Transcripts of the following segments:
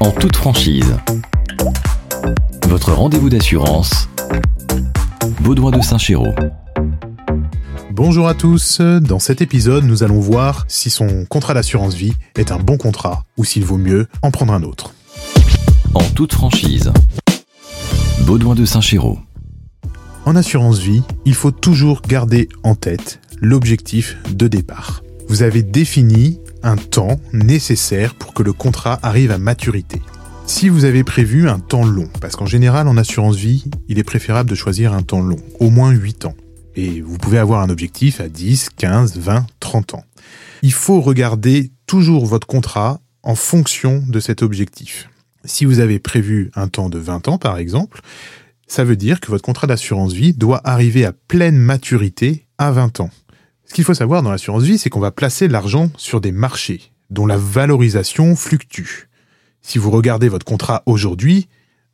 en toute franchise. Votre rendez-vous d'assurance, Baudouin de Saint-Chéraud. Bonjour à tous, dans cet épisode nous allons voir si son contrat d'assurance vie est un bon contrat ou s'il vaut mieux en prendre un autre. En toute franchise, Baudouin de Saint-Chéraud. En assurance vie, il faut toujours garder en tête l'objectif de départ. Vous avez défini un temps nécessaire pour que le contrat arrive à maturité. Si vous avez prévu un temps long, parce qu'en général en assurance vie, il est préférable de choisir un temps long, au moins 8 ans. Et vous pouvez avoir un objectif à 10, 15, 20, 30 ans. Il faut regarder toujours votre contrat en fonction de cet objectif. Si vous avez prévu un temps de 20 ans par exemple, ça veut dire que votre contrat d'assurance vie doit arriver à pleine maturité à 20 ans. Ce qu'il faut savoir dans l'assurance vie, c'est qu'on va placer l'argent sur des marchés dont la valorisation fluctue. Si vous regardez votre contrat aujourd'hui,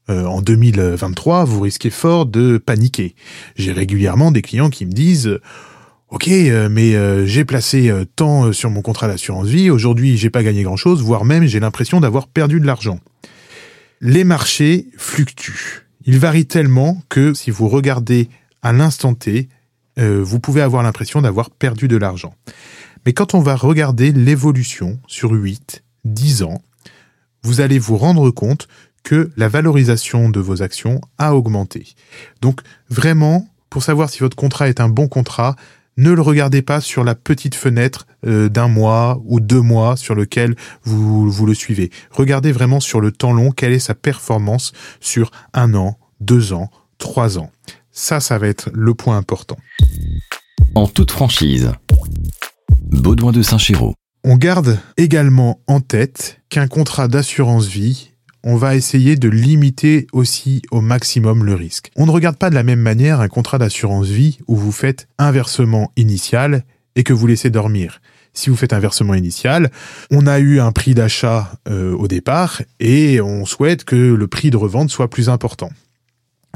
euh, en 2023, vous risquez fort de paniquer. J'ai régulièrement des clients qui me disent Ok, euh, mais euh, j'ai placé tant sur mon contrat d'assurance vie, aujourd'hui j'ai pas gagné grand chose, voire même j'ai l'impression d'avoir perdu de l'argent. Les marchés fluctuent. Ils varient tellement que si vous regardez à l'instant T, euh, vous pouvez avoir l'impression d'avoir perdu de l'argent. Mais quand on va regarder l'évolution sur 8, 10 ans, vous allez vous rendre compte que la valorisation de vos actions a augmenté. Donc vraiment, pour savoir si votre contrat est un bon contrat, ne le regardez pas sur la petite fenêtre euh, d'un mois ou deux mois sur lequel vous, vous le suivez. Regardez vraiment sur le temps long quelle est sa performance sur un an, deux ans, trois ans. Ça, ça va être le point important. En toute franchise, Baudouin de Saint-Chéraud. On garde également en tête qu'un contrat d'assurance vie, on va essayer de limiter aussi au maximum le risque. On ne regarde pas de la même manière un contrat d'assurance vie où vous faites un versement initial et que vous laissez dormir. Si vous faites un versement initial, on a eu un prix d'achat euh, au départ et on souhaite que le prix de revente soit plus important.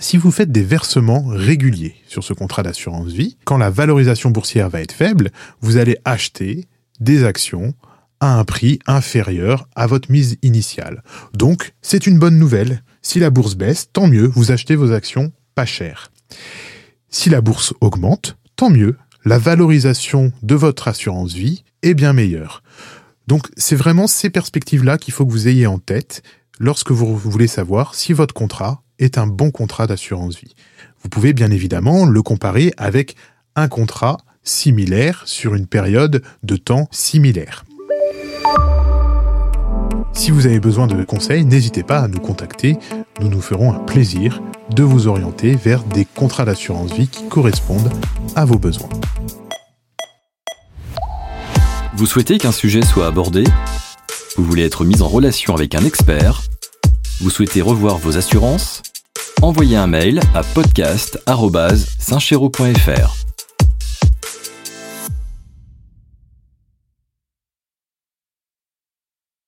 Si vous faites des versements réguliers sur ce contrat d'assurance vie, quand la valorisation boursière va être faible, vous allez acheter des actions à un prix inférieur à votre mise initiale. Donc, c'est une bonne nouvelle. Si la bourse baisse, tant mieux, vous achetez vos actions pas chères. Si la bourse augmente, tant mieux, la valorisation de votre assurance vie est bien meilleure. Donc, c'est vraiment ces perspectives-là qu'il faut que vous ayez en tête lorsque vous voulez savoir si votre contrat est un bon contrat d'assurance vie. Vous pouvez bien évidemment le comparer avec un contrat similaire sur une période de temps similaire. Si vous avez besoin de conseils, n'hésitez pas à nous contacter. Nous nous ferons un plaisir de vous orienter vers des contrats d'assurance vie qui correspondent à vos besoins. Vous souhaitez qu'un sujet soit abordé? Vous voulez être mis en relation avec un expert? Vous souhaitez revoir vos assurances? Envoyez un mail à podcast.saintchéraud.fr.